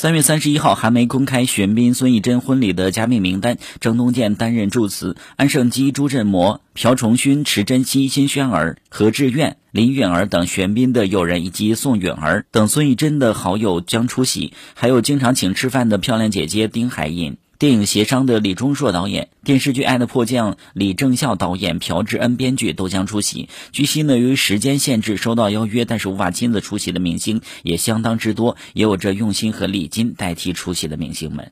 三月三十一号，韩媒公开玄彬、孙艺珍婚礼的嘉宾名单，郑东健担任祝词，安盛基、朱振模、朴重勋、池珍熙、辛轩儿、何志愿、林允儿等玄彬的友人，以及宋允儿等孙艺珍的好友将出席，还有经常请吃饭的漂亮姐姐丁海寅。电影协商的李钟硕导演，电视剧《爱的迫降》李正孝导演，朴智恩编剧都将出席。据悉呢，由于时间限制，收到邀约但是无法亲自出席的明星也相当之多，也有着用心和礼金代替出席的明星们。